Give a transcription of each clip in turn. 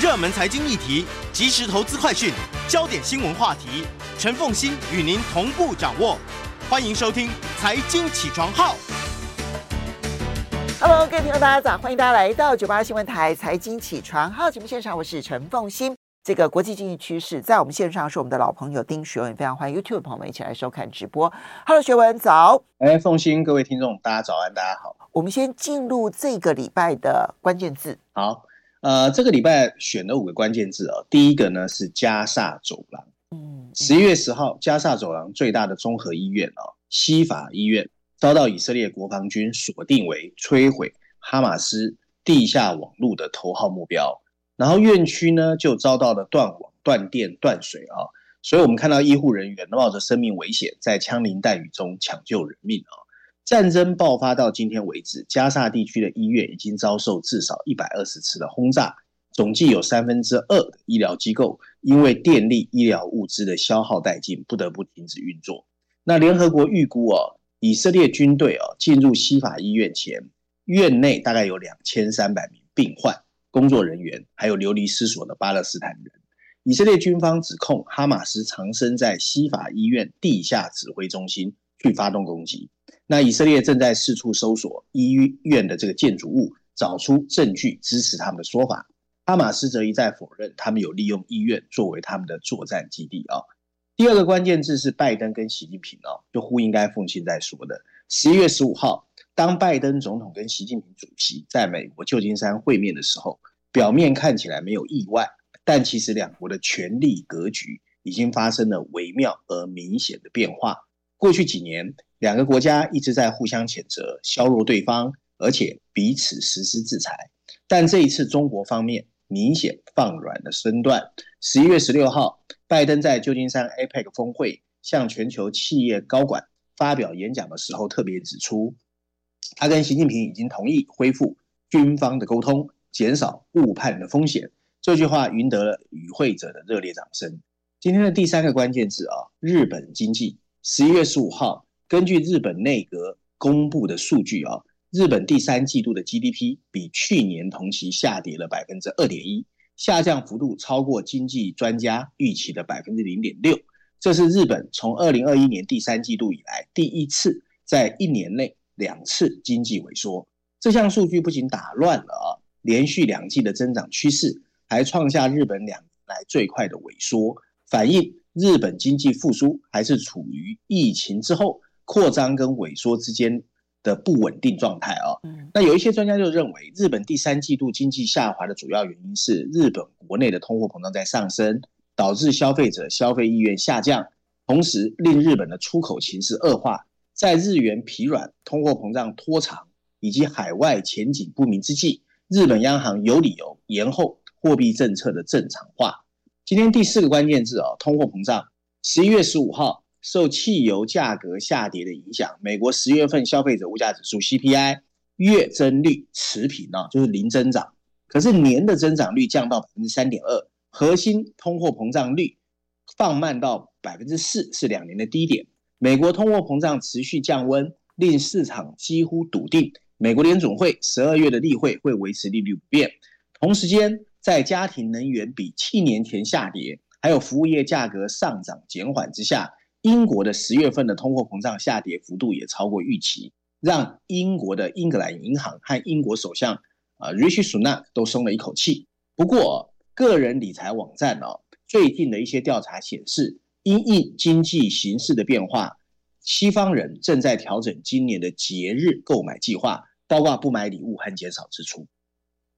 热门财经议题、即时投资快讯、焦点新闻话题，陈凤欣与您同步掌握。欢迎收听《财经起床号》。Hello，各位听众，大家早！欢迎大家来到九八新闻台《财经起床号》节目现场，我是陈凤欣。这个国际经济趋势，在我们线上是我们的老朋友丁学文，非常欢迎 YouTube 的朋友们一起来收看直播。Hello，学文早。哎，凤欣，各位听众，大家早安，大家好。我们先进入这个礼拜的关键字。好，呃，这个礼拜选了五个关键字哦。第一个呢是加萨走廊。嗯，十一月十号，加萨走廊最大的综合医院哦，西法医院遭到以色列国防军锁定为摧毁哈马斯地下网络的头号目标。然后院区呢就遭到了断网、断电、断水啊，所以我们看到医护人员冒着生命危险，在枪林弹雨中抢救人命啊。战争爆发到今天为止，加沙地区的医院已经遭受至少一百二十次的轰炸，总计有三分之二的医疗机构因为电力、医疗物资的消耗殆尽，不得不停止运作。那联合国预估哦，以色列军队哦进入西法医院前，院内大概有两千三百名病患。工作人员还有流离失所的巴勒斯坦人，以色列军方指控哈马斯藏身在西法医院地下指挥中心去发动攻击。那以色列正在四处搜索医院的这个建筑物，找出证据支持他们的说法。哈马斯则一再否认他们有利用医院作为他们的作战基地啊。第二个关键字是拜登跟习近平啊，就呼应该凤馨在说的，十一月十五号。当拜登总统跟习近平主席在美国旧金山会面的时候，表面看起来没有意外，但其实两国的权力格局已经发生了微妙而明显的变化。过去几年，两个国家一直在互相谴责、削弱对方，而且彼此实施制裁。但这一次，中国方面明显放软了身段。十一月十六号，拜登在旧金山 APEC 峰会向全球企业高管发表演讲的时候，特别指出。他跟习近平已经同意恢复军方的沟通，减少误判的风险。这句话赢得了与会者的热烈掌声。今天的第三个关键字啊，日本经济。十一月十五号，根据日本内阁公布的数据啊，日本第三季度的 GDP 比去年同期下跌了百分之二点一，下降幅度超过经济专家预期的百分之零点六。这是日本从二零二一年第三季度以来第一次在一年内。两次经济萎缩，这项数据不仅打乱了啊，连续两季的增长趋势，还创下日本两年来最快的萎缩，反映日本经济复苏还是处于疫情之后扩张跟萎缩之间的不稳定状态啊。那有一些专家就认为，日本第三季度经济下滑的主要原因是日本国内的通货膨胀在上升，导致消费者消费意愿下降，同时令日本的出口形势恶化。在日元疲软、通货膨胀拖长以及海外前景不明之际，日本央行有理由延后货币政策的正常化。今天第四个关键字啊，通货膨胀。十一月十五号，受汽油价格下跌的影响，美国十月份消费者物价指数 CPI 月增率持平啊，就是零增长。可是年的增长率降到百分之三点二，核心通货膨胀率放慢到百分之四，是两年的低点。美国通货膨胀持续降温，令市场几乎笃定，美国联总会十二月的例会会维持利率不变。同时间，在家庭能源比七年前下跌，还有服务业价格上涨减缓之下，英国的十月份的通货膨胀下跌幅度也超过预期，让英国的英格兰银行和英国首相啊 Rishi Sunak 都松了一口气。不过，个人理财网站哦，最近的一些调查显示。因应经济形势的变化，西方人正在调整今年的节日购买计划，包括不买礼物和减少支出。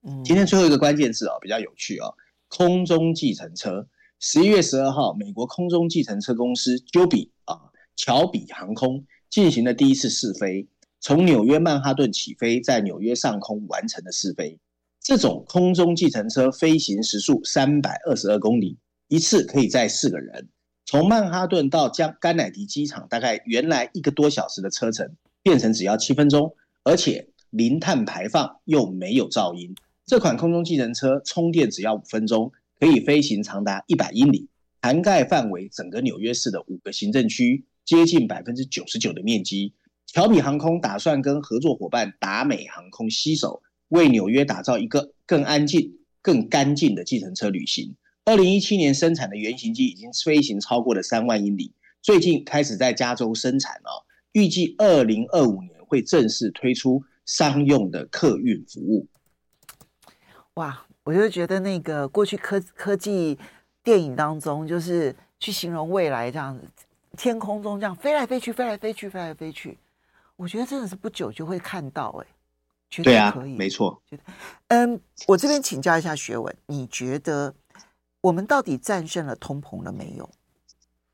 嗯，今天最后一个关键字啊，比较有趣啊，空中计程车。十一月十二号，美国空中计程车公司 Joby 啊，乔比航空进行了第一次试飞，从纽约曼哈顿起飞，在纽约上空完成了试飞。这种空中计程车飞行时速三百二十二公里，一次可以载四个人。从曼哈顿到江甘乃迪机场，大概原来一个多小时的车程，变成只要七分钟，而且零碳排放又没有噪音。这款空中计程车充电只要五分钟，可以飞行长达一百英里，涵盖范围整个纽约市的五个行政区，接近百分之九十九的面积。乔比航空打算跟合作伙伴达美航空携手，为纽约打造一个更安静、更干净的计程车旅行。二零一七年生产的原型机已经飞行超过了三万英里，最近开始在加州生产了，预计二零二五年会正式推出商用的客运服务。哇，我就觉得那个过去科科技电影当中，就是去形容未来这样子，天空中这样飞来飞去，飞来飞去，飞来飞去，我觉得真的是不久就会看到哎、欸，绝对可以，啊，没错。觉得，嗯，我这边请教一下学文，你觉得？我们到底战胜了通膨了没有？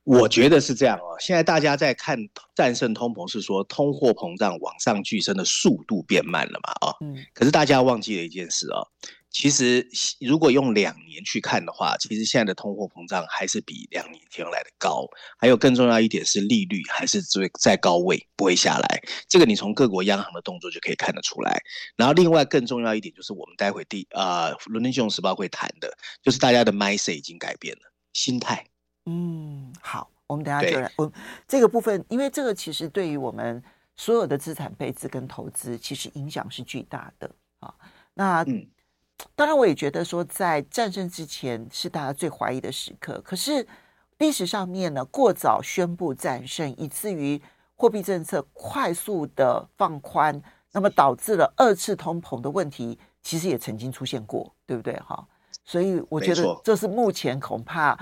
我觉得是这样哦。现在大家在看战胜通膨，是说通货膨胀往上巨升的速度变慢了嘛？啊，嗯。可是大家忘记了一件事哦。其实，如果用两年去看的话，其实现在的通货膨胀还是比两年前来的高。还有更重要一点是，利率还是最在高位，不会下来。这个你从各国央行的动作就可以看得出来。然后，另外更重要一点就是，我们待会第啊，呃《伦敦金融时报》会谈的，就是大家的 mindset 已经改变了，心态。嗯，好，我们等下就来。我这个部分，因为这个其实对于我们所有的资产配置跟投资，其实影响是巨大的啊。那嗯。当然，我也觉得说，在战争之前是大家最怀疑的时刻。可是历史上面呢，过早宣布战胜，以至于货币政策快速的放宽，那么导致了二次通膨的问题，其实也曾经出现过，对不对？哈，所以我觉得这是目前恐怕。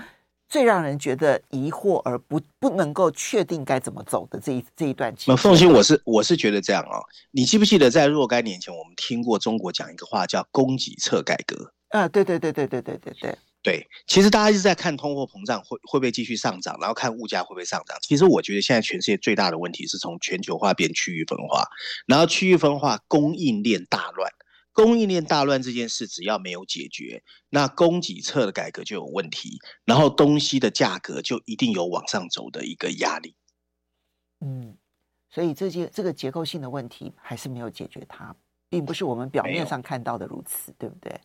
最让人觉得疑惑而不不能够确定该怎么走的这一这一段期间，凤欣，我是我是觉得这样哦。你记不记得在若干年前，我们听过中国讲一个话叫“供给侧改革”？啊，对对对对对对对对对。其实大家一直在看通货膨胀会会不会继续上涨，然后看物价会不会上涨。其实我觉得现在全世界最大的问题是从全球化变区域分化，然后区域分化，供应链大乱。供应链大乱这件事，只要没有解决，那供给侧的改革就有问题，然后东西的价格就一定有往上走的一个压力。嗯，所以这些这个结构性的问题还是没有解决它，并不是我们表面上看到的如此，对不对？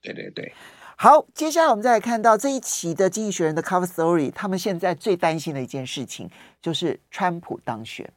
对对对。好，接下来我们再来看到这一期的《经济学人》的 Cover Story，他们现在最担心的一件事情就是川普当选。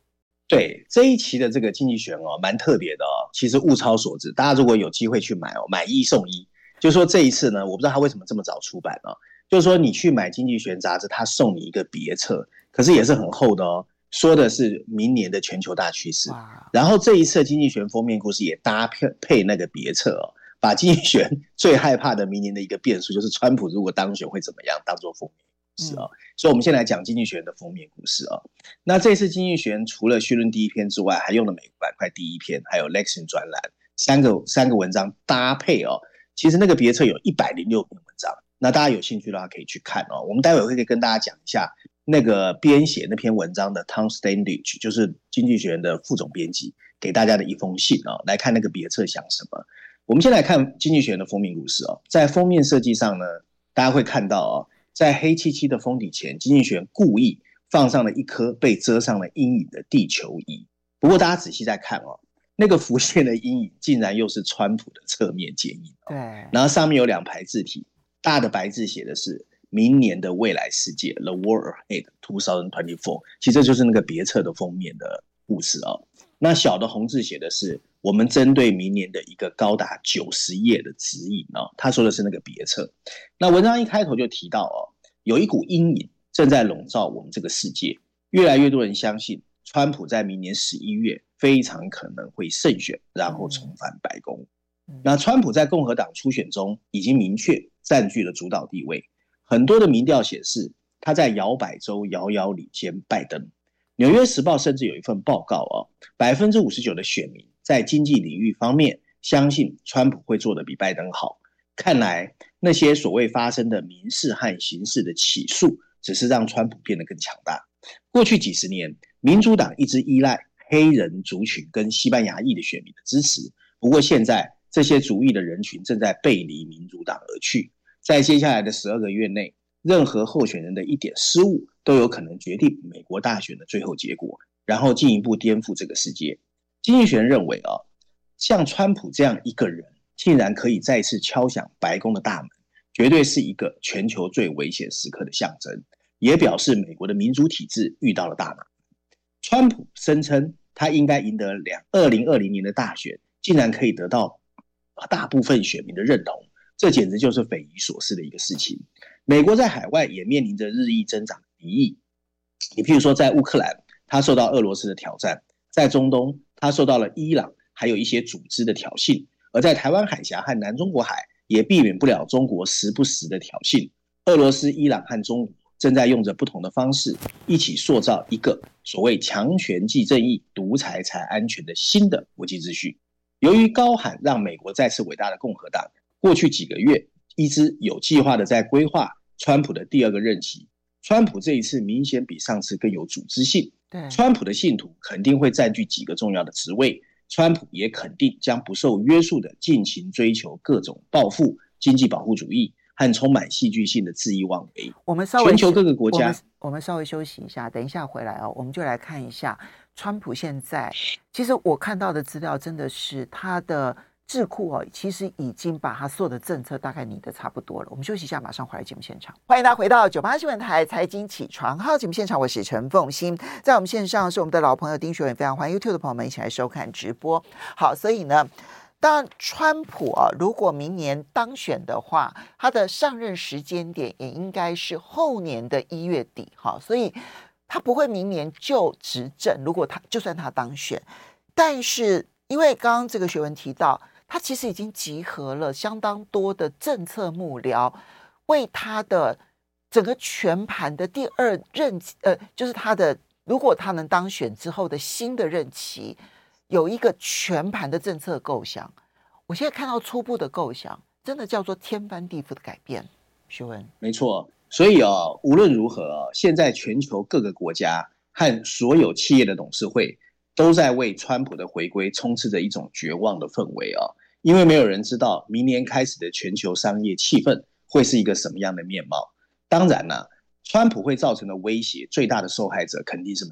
对这一期的这个经济学哦，蛮特别的哦。其实物超所值，大家如果有机会去买哦，买一送一。就是说这一次呢，我不知道他为什么这么早出版哦。就是说你去买经济学杂志，他送你一个别册，可是也是很厚的哦。说的是明年的全球大趋势。然后这一次经济学封面故事也搭配配那个别册哦，把经济学最害怕的明年的一个变数，就是川普如果当选会怎么样，当做封面。是啊，所以我们先来讲《经济学人》的封面故事啊。那这次《经济学人》除了序论第一篇之外，还用了美国板块第一篇，还有 Lexington 专栏三个三个文章搭配哦。其实那个别册有一百零六篇文章，那大家有兴趣的话可以去看哦。我们待会会跟大家讲一下那个编写那篇文章的 Tom Standage，就是《经济学人》的副总编辑给大家的一封信哦。来看那个别册想什么。我们先来看《经济学人》的封面故事哦。在封面设计上呢，大家会看到哦。在黑漆漆的封底前，经济学故意放上了一颗被遮上了阴影的地球仪。不过大家仔细再看哦，那个浮现的阴影竟然又是川普的侧面剪影。对，然后上面有两排字体，大的白字写的是“明年的未来世界 ”，The World Ahead 2024。其实这就是那个别册的封面的故事哦。那小的红字写的是。我们针对明年的一个高达九十页的指引哦，他说的是那个别册。那文章一开头就提到哦，有一股阴影正在笼罩我们这个世界，越来越多人相信川普在明年十一月非常可能会胜选，然后重返白宫。那川普在共和党初选中已经明确占据了主导地位，很多的民调显示他在摇摆州遥遥领先拜登。纽约时报甚至有一份报告哦，百分之五十九的选民。在经济领域方面，相信川普会做得比拜登好。看来那些所谓发生的民事和刑事的起诉，只是让川普变得更强大。过去几十年，民主党一直依赖黑人族群跟西班牙裔的选民的支持。不过现在，这些族裔的人群正在背离民主党而去。在接下来的十二个月内，任何候选人的一点失误，都有可能决定美国大选的最后结果，然后进一步颠覆这个世界。经济学人认为啊，像川普这样一个人，竟然可以再次敲响白宫的大门，绝对是一个全球最危险时刻的象征，也表示美国的民主体制遇到了大难。川普声称他应该赢得两二零二零年的大选，竟然可以得到大部分选民的认同，这简直就是匪夷所思的一个事情。美国在海外也面临着日益增长的敌意。你譬如说，在乌克兰，它受到俄罗斯的挑战；在中东，它受到了伊朗还有一些组织的挑衅；而在台湾海峡和南中国海，也避免不了中国时不时的挑衅。俄罗斯、伊朗和中国正在用着不同的方式，一起塑造一个所谓“强权即正义，独裁才安全”的新的国际秩序。由于高喊让美国再次伟大的共和党，过去几个月一直有计划的在规划川普的第二个任期。川普这一次明显比上次更有组织性。对，川普的信徒肯定会占据几个重要的职位。川普也肯定将不受约束的尽情追求各种报复、经济保护主义和充满戏剧性的恣意妄为。我们稍微全球各个国家，我们，我们稍微休息一下，等一下回来哦，我们就来看一下川普现在。其实我看到的资料真的是他的。智库哦，其实已经把他所有的政策大概拟得差不多了。我们休息一下，马上回来节目现场。欢迎大家回到九八新闻台财经起床号节目现场，我是陈凤馨，在我们线上是我们的老朋友丁学文，非常欢迎 YouTube 的朋友们一起来收看直播。好，所以呢，当川普啊，如果明年当选的话，他的上任时间点也应该是后年的一月底。哈，所以他不会明年就执政。如果他就算他当选，但是因为刚刚这个学文提到。他其实已经集合了相当多的政策幕僚，为他的整个全盘的第二任期，呃，就是他的如果他能当选之后的新的任期，有一个全盘的政策构想。我现在看到初步的构想，真的叫做天翻地覆的改变。徐文，没错，所以哦，无论如何，现在全球各个国家和所有企业的董事会都在为川普的回归充斥着一种绝望的氛围哦。因为没有人知道明年开始的全球商业气氛会是一个什么样的面貌。当然了，川普会造成的威胁最大的受害者肯定是美。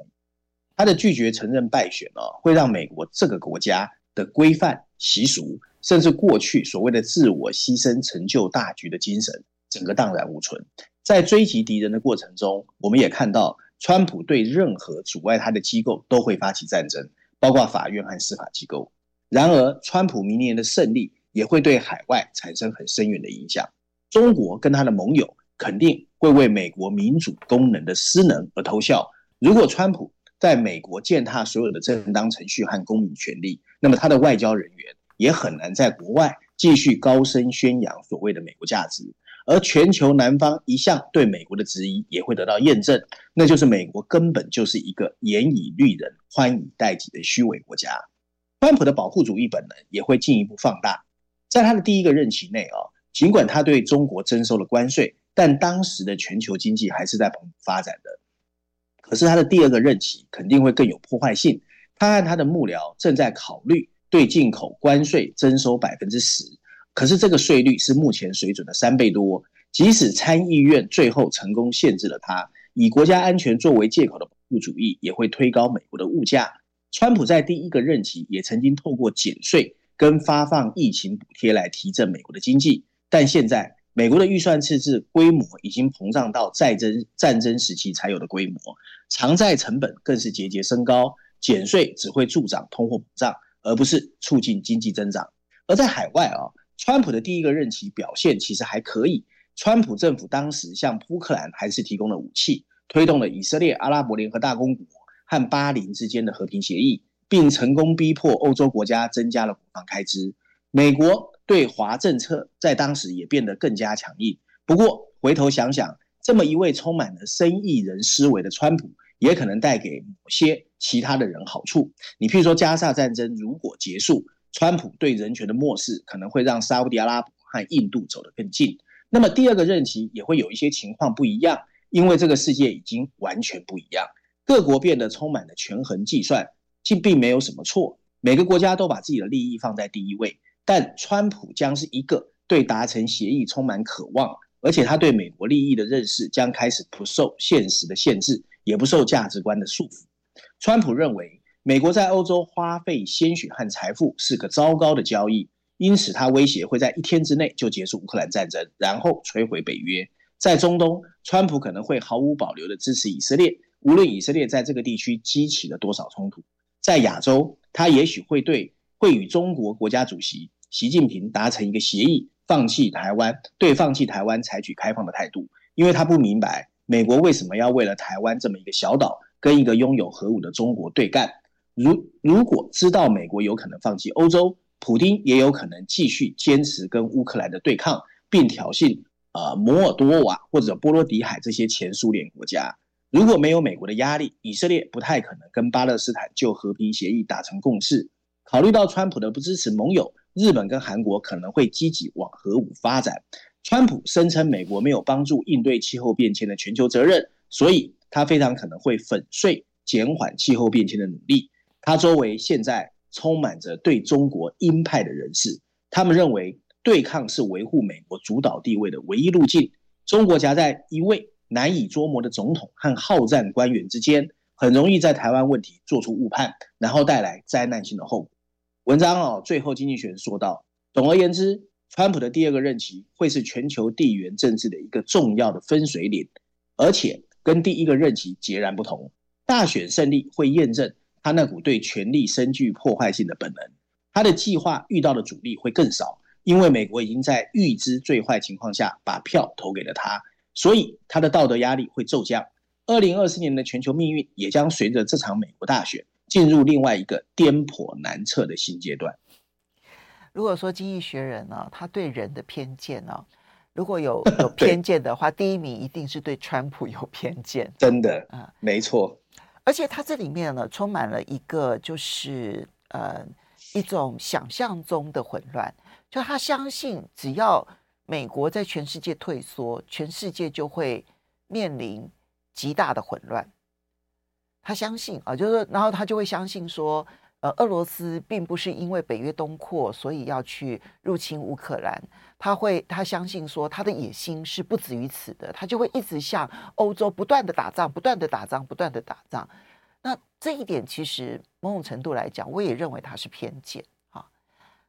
他的拒绝承认败选哦，会让美国这个国家的规范、习俗，甚至过去所谓的自我牺牲、成就大局的精神，整个荡然无存。在追击敌人的过程中，我们也看到，川普对任何阻碍他的机构都会发起战争，包括法院和司法机构。然而，川普明年的胜利也会对海外产生很深远的影响。中国跟他的盟友肯定会为美国民主功能的失能而偷笑。如果川普在美国践踏所有的正当程序和公民权利，那么他的外交人员也很难在国外继续高声宣扬所谓的美国价值。而全球南方一向对美国的质疑也会得到验证，那就是美国根本就是一个严以律人、宽以待己的虚伪国家。川普的保护主义本能也会进一步放大。在他的第一个任期内啊，尽管他对中国征收了关税，但当时的全球经济还是在蓬勃发展的。可是他的第二个任期肯定会更有破坏性。他和他的幕僚正在考虑对进口关税征收百分之十，可是这个税率是目前水准的三倍多。即使参议院最后成功限制了他，以国家安全作为借口的保护主义也会推高美国的物价。川普在第一个任期也曾经透过减税跟发放疫情补贴来提振美国的经济，但现在美国的预算赤字规模已经膨胀到战争战争时期才有的规模，偿债成本更是节节升高，减税只会助长通货膨胀，而不是促进经济增长。而在海外啊，川普的第一个任期表现其实还可以，川普政府当时向乌克兰还是提供了武器，推动了以色列阿拉伯联合大公国。和巴林之间的和平协议，并成功逼迫欧洲国家增加了国防开支。美国对华政策在当时也变得更加强硬。不过回头想想，这么一位充满了生意人思维的川普，也可能带给某些其他的人好处。你譬如说，加沙战争如果结束，川普对人权的漠视可能会让沙乌地阿拉伯和印度走得更近。那么第二个任期也会有一些情况不一样，因为这个世界已经完全不一样。各国变得充满了权衡计算，竟并没有什么错。每个国家都把自己的利益放在第一位，但川普将是一个对达成协议充满渴望，而且他对美国利益的认识将开始不受现实的限制，也不受价值观的束缚。川普认为，美国在欧洲花费鲜血和财富是个糟糕的交易，因此他威胁会在一天之内就结束乌克兰战争，然后摧毁北约。在中东，川普可能会毫无保留地支持以色列。无论以色列在这个地区激起了多少冲突，在亚洲，他也许会对会与中国国家主席习近平达成一个协议，放弃台湾，对放弃台湾采取开放的态度，因为他不明白美国为什么要为了台湾这么一个小岛跟一个拥有核武的中国对干。如如果知道美国有可能放弃欧洲，普丁也有可能继续坚持跟乌克兰的对抗，并挑衅呃摩尔多瓦或者波罗的海这些前苏联国家。如果没有美国的压力，以色列不太可能跟巴勒斯坦就和平协议达成共识。考虑到川普的不支持盟友，日本跟韩国可能会积极往核武发展。川普声称美国没有帮助应对气候变迁的全球责任，所以他非常可能会粉碎减缓气候变迁的努力。他周围现在。充满着对中国鹰派的人士，他们认为对抗是维护美国主导地位的唯一路径。中国夹在一位难以捉摸的总统和好战官员之间，很容易在台湾问题做出误判，然后带来灾难性的后果。文章哦，最后经济学人说道：总而言之，川普的第二个任期会是全球地缘政治的一个重要的分水岭，而且跟第一个任期截然不同。大选胜利会验证。他那股对权力深具破坏性的本能，他的计划遇到的阻力会更少，因为美国已经在预知最坏情况下把票投给了他，所以他的道德压力会骤降。二零二四年的全球命运也将随着这场美国大选进入另外一个颠簸难测的新阶段。如果说经济学人呢、啊，他对人的偏见呢、啊，如果有有 偏见的话，第一名一定是对川普有偏见，真的啊，没错。而且他这里面呢，充满了一个就是呃一种想象中的混乱，就他相信只要美国在全世界退缩，全世界就会面临极大的混乱。他相信啊，就是然后他就会相信说，呃，俄罗斯并不是因为北约东扩，所以要去入侵乌克兰。他会他相信说，他的野心是不止于此的，他就会一直向欧洲不断的打仗，不断的打仗，不断的打仗。那这一点其实某种程度来讲，我也认为他是偏见啊。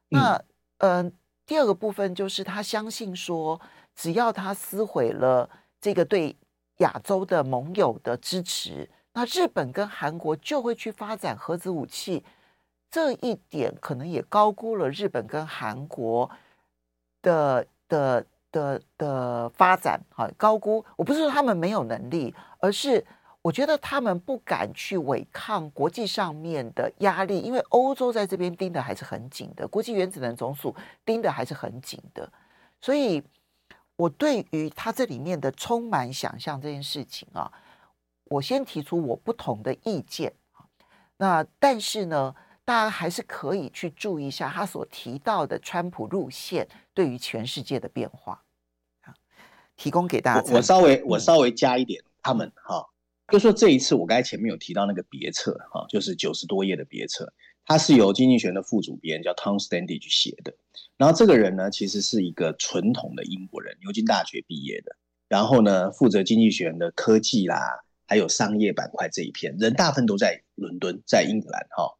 那嗯、呃，第二个部分就是他相信说，只要他撕毁了这个对亚洲的盟友的支持，那日本跟韩国就会去发展核子武器。这一点可能也高估了日本跟韩国。的的的的发展，哈，高估。我不是说他们没有能力，而是我觉得他们不敢去违抗国际上面的压力，因为欧洲在这边盯的还是很紧的，国际原子能总署盯的还是很紧的。所以，我对于他这里面的充满想象这件事情啊，我先提出我不同的意见。那但是呢，大家还是可以去注意一下他所提到的川普路线对于全世界的变化啊，提供给大家。我稍微我稍微加一点，他们哈，就说这一次我刚才前面有提到那个别册哈，就是九十多页的别册，它是由经济学的副主编叫 Tom Standage 写的。然后这个人呢，其实是一个纯统的英国人，牛津大学毕业的。然后呢，负责经济学的科技啦，还有商业板块这一片，人大部分都在伦敦，在英格兰哈。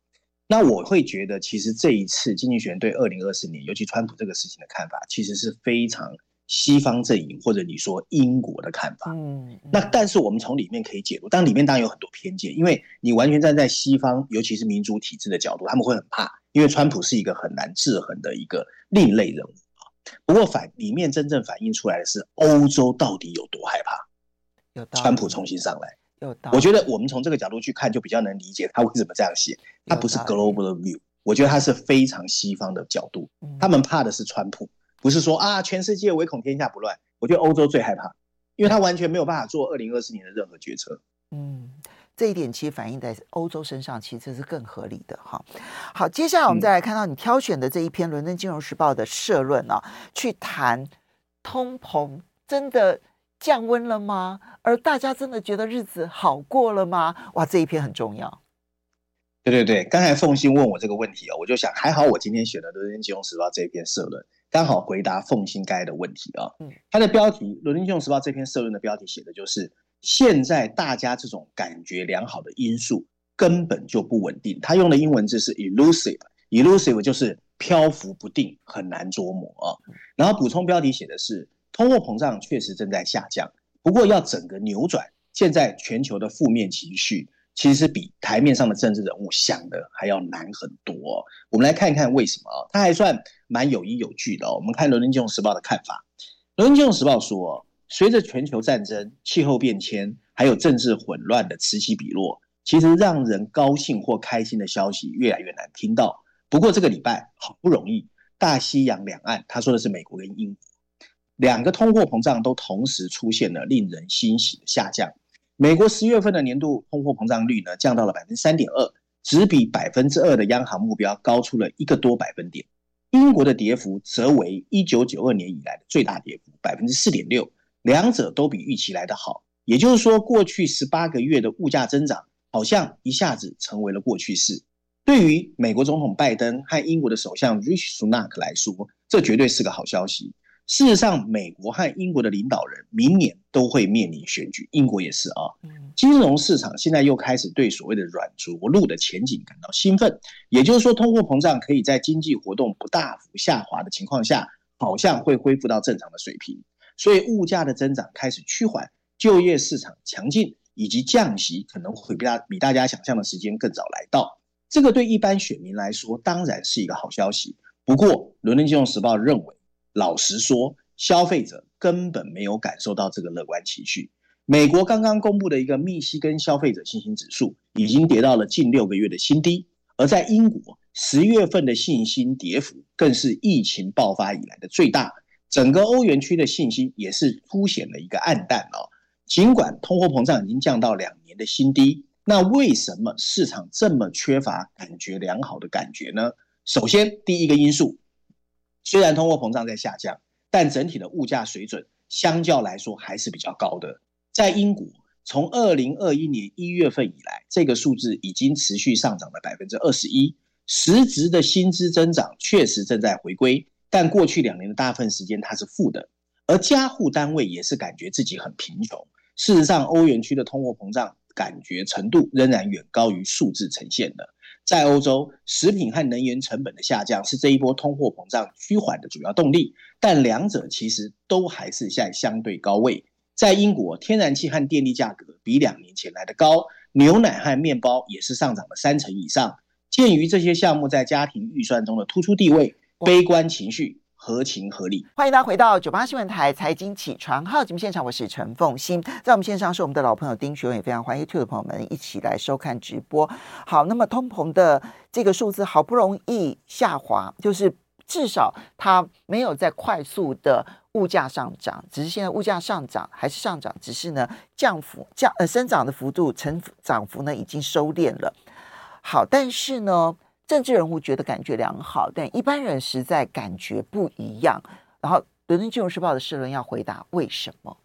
那我会觉得，其实这一次经济学对二零二四年，尤其川普这个事情的看法，其实是非常西方阵营或者你说英国的看法。嗯，那但是我们从里面可以解读，当然里面当然有很多偏见，因为你完全站在西方，尤其是民主体制的角度，他们会很怕，因为川普是一个很难制衡的一个另类人物啊。不过反里面真正反映出来的是，欧洲到底有多害怕，川普重新上来。我觉得我们从这个角度去看，就比较能理解他为什么这样写。他不是 global view，我觉得他是非常西方的角度。他们怕的是川普，不是说啊全世界唯恐天下不乱。我觉得欧洲最害怕，因为他完全没有办法做二零二四年的任何决策。嗯，这一点其实反映在欧洲身上，其实是更合理的哈。好，接下来我们再来看到你挑选的这一篇《伦敦金融时报》的社论啊，去谈通膨真的。降温了吗？而大家真的觉得日子好过了吗？哇，这一篇很重要。对对对，刚才凤馨问我这个问题啊，我就想还好，我今天选的《伦敦金融时报》这一篇社论，刚好回答奉新该的问题啊。嗯，它的标题《伦敦金融时报》这篇社论的标题写的就是现在大家这种感觉良好的因素根本就不稳定。他用的英文字是 elusive，elusive 就是漂浮不定，很难捉摸啊。然后补充标题写的是。通货膨胀确实正在下降，不过要整个扭转，现在全球的负面情绪、其实比台面上的政治人物想的还要难很多。我们来看一看为什么啊？他还算蛮有依有据的。我们看《伦敦金融时报》的看法，《伦敦金融时报》说，随着全球战争、气候变迁，还有政治混乱的此起彼落，其实让人高兴或开心的消息越来越难听到。不过这个礼拜好不容易，大西洋两岸，他说的是美国跟英国，两个通货膨胀都同时出现了令人欣喜的下降。美国十月份的年度通货膨胀率呢，降到了百分之三点二，只比百分之二的央行目标高出了一个多百分点。英国的跌幅则为一九九二年以来的最大跌幅，百分之四点六，两者都比预期来得好。也就是说，过去十八个月的物价增长好像一下子成为了过去式。对于美国总统拜登和英国的首相 Rishi Sunak 来说，这绝对是个好消息。事实上，美国和英国的领导人明年都会面临选举，英国也是啊。金融市场现在又开始对所谓的软着陆的前景感到兴奋，也就是说，通货膨胀可以在经济活动不大幅下滑的情况下，好像会恢复到正常的水平。所以物价的增长开始趋缓，就业市场强劲，以及降息可能会比大比大家想象的时间更早来到。这个对一般选民来说当然是一个好消息。不过，《伦敦金融时报》认为。老实说，消费者根本没有感受到这个乐观情绪。美国刚刚公布的一个密西根消费者信心指数已经跌到了近六个月的新低，而在英国十月份的信心跌幅更是疫情爆发以来的最大。整个欧元区的信心也是凸显了一个暗淡哦。尽管通货膨胀已经降到两年的新低，那为什么市场这么缺乏感觉良好的感觉呢？首先，第一个因素。虽然通货膨胀在下降，但整体的物价水准相较来说还是比较高的。在英国，从二零二一年一月份以来，这个数字已经持续上涨了百分之二十一，实质的薪资增长确实正在回归，但过去两年的大部分时间它是负的。而家户单位也是感觉自己很贫穷。事实上，欧元区的通货膨胀感觉程度仍然远高于数字呈现的。在欧洲，食品和能源成本的下降是这一波通货膨胀趋缓的主要动力，但两者其实都还是在相对高位。在英国，天然气和电力价格比两年前来的高，牛奶和面包也是上涨了三成以上。鉴于这些项目在家庭预算中的突出地位，悲观情绪。合情合理，欢迎大家回到九八新闻台财经起床号节目现场，我是陈凤欣，在我们线上是我们的老朋友丁学文，也非常欢迎 YouTube 的朋友们一起来收看直播。好，那么通膨的这个数字好不容易下滑，就是至少它没有在快速的物价上涨，只是现在物价上涨还是上涨，只是呢降幅降呃生长的幅度成涨幅呢已经收敛了。好，但是呢。政治人物觉得感觉良好，但一般人实在感觉不一样。然后，《伦敦金融时报》的社论要回答为什么？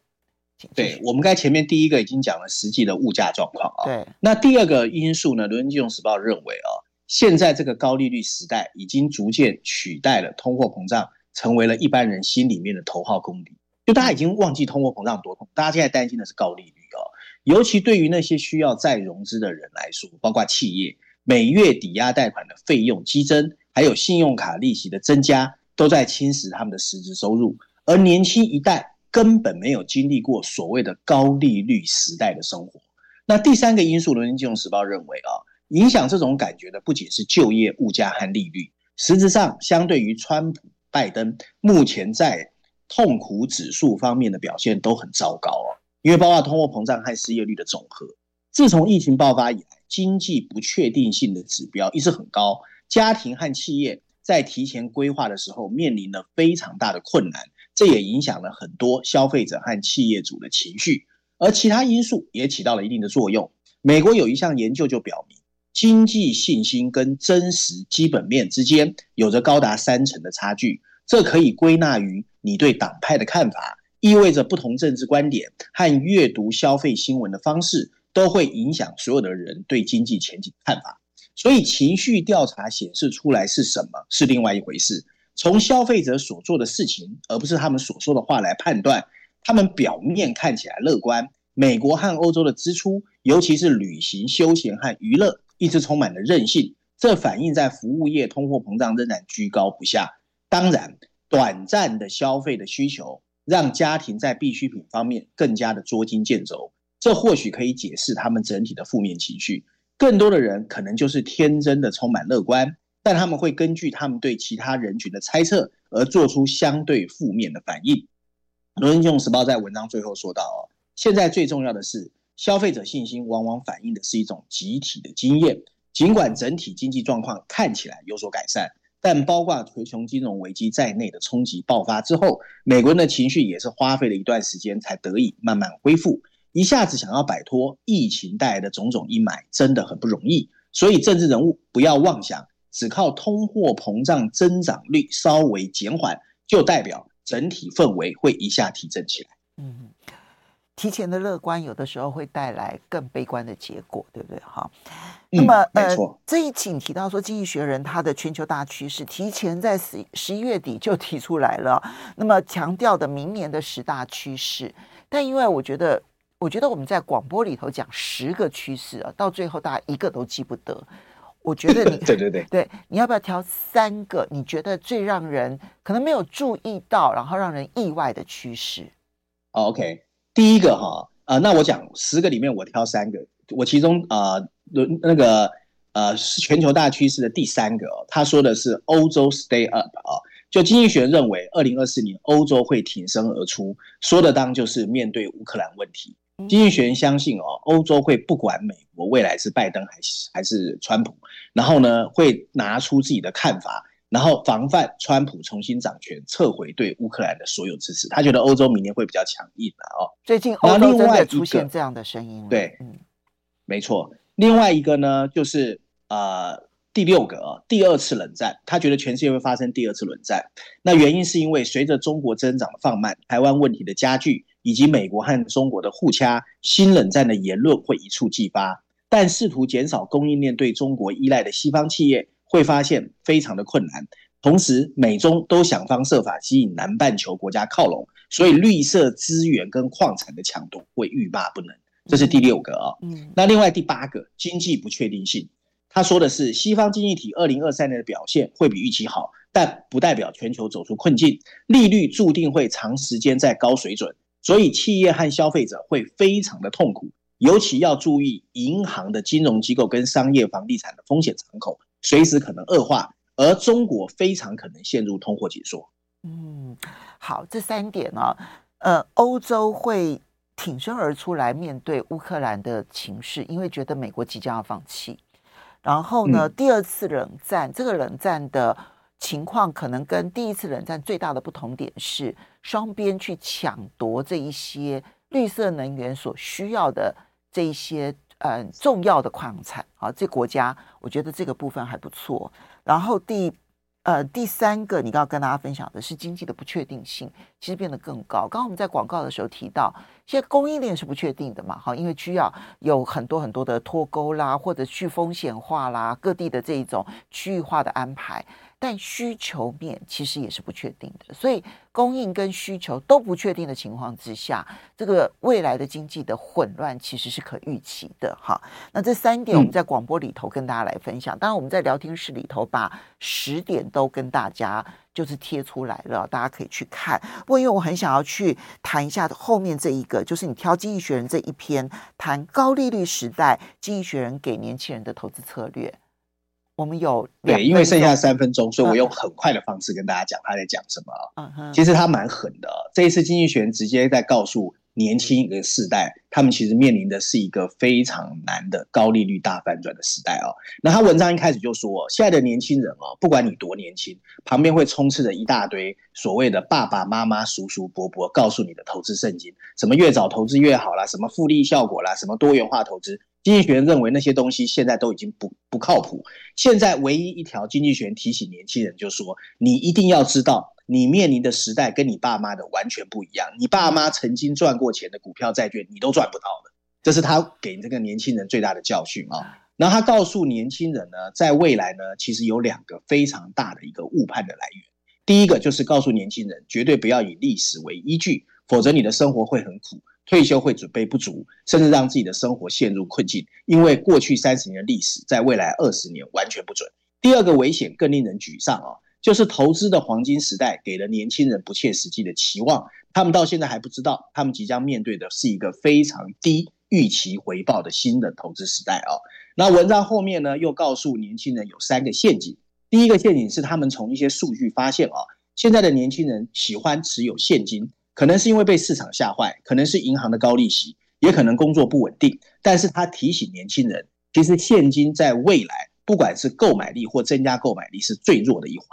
对，我们刚才前面第一个已经讲了实际的物价状况啊。对，那第二个因素呢？《伦敦金融时报》认为啊，现在这个高利率时代已经逐渐取代了通货膨胀，成为了一般人心里面的头号公敌。就大家已经忘记通货膨胀多痛，大家现在担心的是高利率啊。尤其对于那些需要再融资的人来说，包括企业。每月抵押贷款的费用激增，还有信用卡利息的增加，都在侵蚀他们的实质收入。而年轻一代根本没有经历过所谓的高利率时代的生活。那第三个因素，《伦敦金融时报》认为啊，影响这种感觉的不仅是就业、物价和利率。实质上，相对于川普、拜登，目前在痛苦指数方面的表现都很糟糕哦，因为包括通货膨胀和失业率的总和。自从疫情爆发以来，经济不确定性的指标一直很高，家庭和企业在提前规划的时候面临了非常大的困难，这也影响了很多消费者和企业主的情绪，而其他因素也起到了一定的作用。美国有一项研究就表明，经济信心跟真实基本面之间有着高达三成的差距，这可以归纳于你对党派的看法，意味着不同政治观点和阅读消费新闻的方式。都会影响所有的人对经济前景的看法，所以情绪调查显示出来是什么是另外一回事。从消费者所做的事情，而不是他们所说的话来判断，他们表面看起来乐观。美国和欧洲的支出，尤其是旅行、休闲和娱乐，一直充满了韧性，这反映在服务业通货膨胀仍然居高不下。当然，短暂的消费的需求让家庭在必需品方面更加的捉襟见肘。这或许可以解释他们整体的负面情绪。更多的人可能就是天真的充满乐观，但他们会根据他们对其他人群的猜测而做出相对负面的反应。《伦敦金融时报》在文章最后说到：“哦，现在最重要的是，消费者信心往往反映的是一种集体的经验。尽管整体经济状况看起来有所改善，但包括全球金融危机在内的冲击爆发之后，美国人的情绪也是花费了一段时间才得以慢慢恢复。一下子想要摆脱疫情带来的种种阴霾，真的很不容易。所以，政治人物不要妄想，只靠通货膨胀增长率稍微减缓，就代表。”整体氛围会一下提振起来。嗯，提前的乐观有的时候会带来更悲观的结果，对不对？哈，那么。呃，这一期你提到说，《经济学人》它的全球大趋势提前在十十一月底就提出来了，那么强调的明年的十大趋势。但因为我觉得，我觉得我们在广播里头讲十个趋势啊，到最后大家一个都记不得。我觉得你 对对对对，你要不要挑三个你觉得最让人可能没有注意到，然后让人意外的趋势？OK，第一个哈，呃，那我讲十个里面我挑三个，我其中啊，那、呃、那个呃是全球大趋势的第三个，他说的是欧洲 stay up 啊，就经济学人认为，二零二四年欧洲会挺身而出，说的当就是面对乌克兰问题。经济学人相信哦，欧洲会不管美国未来是拜登还是还是川普，然后呢会拿出自己的看法，然后防范川普重新掌权，撤回对乌克兰的所有支持。他觉得欧洲明年会比较强硬的哦。最近欧洲真的出现这样的声音。对，嗯，没错。另外一个呢，就是呃第六个啊，第二次冷战，他觉得全世界会发生第二次冷战。那原因是因为随着中国增长的放慢，台湾问题的加剧。以及美国和中国的互掐，新冷战的言论会一触即发。但试图减少供应链对中国依赖的西方企业会发现非常的困难。同时，美中都想方设法吸引南半球国家靠拢，所以绿色资源跟矿产的抢夺会欲罢不能。这是第六个啊。嗯。那另外第八个，经济不确定性。他说的是，西方经济体二零二三年的表现会比预期好，但不代表全球走出困境。利率注定会长时间在高水准。所以，企业和消费者会非常的痛苦，尤其要注意银行的金融机构跟商业房地产的风险敞口，随时可能恶化，而中国非常可能陷入通货紧缩。嗯，好，这三点呢、哦，呃，欧洲会挺身而出来面对乌克兰的情势，因为觉得美国即将要放弃。然后呢，嗯、第二次冷战，这个冷战的。情况可能跟第一次冷战最大的不同点是，双边去抢夺这一些绿色能源所需要的这一些呃重要的矿产啊，这国家我觉得这个部分还不错。然后第呃第三个，你刚刚跟大家分享的是经济的不确定性，其实变得更高。刚刚我们在广告的时候提到，现在供应链是不确定的嘛，哈，因为需要有很多很多的脱钩啦，或者去风险化啦，各地的这一种区域化的安排。但需求面其实也是不确定的，所以供应跟需求都不确定的情况之下，这个未来的经济的混乱其实是可预期的。哈，那这三点我们在广播里头跟大家来分享，当然我们在聊天室里头把十点都跟大家就是贴出来了，大家可以去看。不过因为我很想要去谈一下后面这一个，就是你挑《经济学人》这一篇谈高利率时代，《经济学人》给年轻人的投资策略。我们有对，因为剩下三分钟，所以我用很快的方式跟大家讲他在讲什么啊。嗯、其实他蛮狠的。这一次经济学人直接在告诉年轻一个世代，他们其实面临的是一个非常难的高利率大反转的时代哦。那他文章一开始就说，现在的年轻人哦，不管你多年轻，旁边会充斥着一大堆所谓的爸爸妈妈、叔叔伯伯告诉你的投资圣经，什么越早投资越好啦，什么复利效果啦，什么多元化投资。经济学人认为那些东西现在都已经不不靠谱。现在唯一一条经济学人提醒年轻人，就是说你一定要知道，你面临的时代跟你爸妈的完全不一样。你爸妈曾经赚过钱的股票、债券，你都赚不到的。这是他给这个年轻人最大的教训啊。然后他告诉年轻人呢，在未来呢，其实有两个非常大的一个误判的来源。第一个就是告诉年轻人，绝对不要以历史为依据，否则你的生活会很苦。退休会准备不足，甚至让自己的生活陷入困境，因为过去三十年的历史，在未来二十年完全不准。第二个危险更令人沮丧啊，就是投资的黄金时代给了年轻人不切实际的期望，他们到现在还不知道，他们即将面对的是一个非常低预期回报的新的投资时代哦。那文章后面呢，又告诉年轻人有三个陷阱。第一个陷阱是他们从一些数据发现哦，现在的年轻人喜欢持有现金，可能是因为被市场吓坏，可能是银行的高利息，也可能工作不稳定。但是他提醒年轻人，其实现金在未来，不管是购买力或增加购买力，是最弱的一环。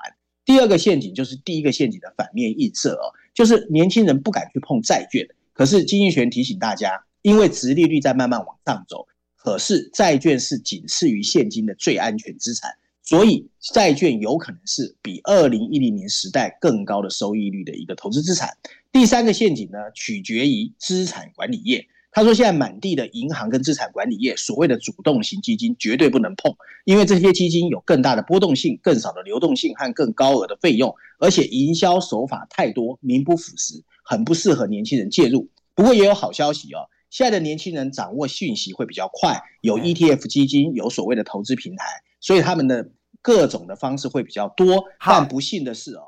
第二个陷阱就是第一个陷阱的反面映射哦，就是年轻人不敢去碰债券。可是经济学提醒大家，因为殖利率在慢慢往上走，可是债券是仅次于现金的最安全资产，所以债券有可能是比二零一零年时代更高的收益率的一个投资资产。第三个陷阱呢，取决于资产管理业。他说：“现在满地的银行跟资产管理业，所谓的主动型基金绝对不能碰，因为这些基金有更大的波动性、更少的流动性和更高额的费用，而且营销手法太多，名不副实，很不适合年轻人介入。不过也有好消息哦，现在的年轻人掌握讯息会比较快，有 ETF 基金，有所谓的投资平台，所以他们的各种的方式会比较多。但不幸的是哦。”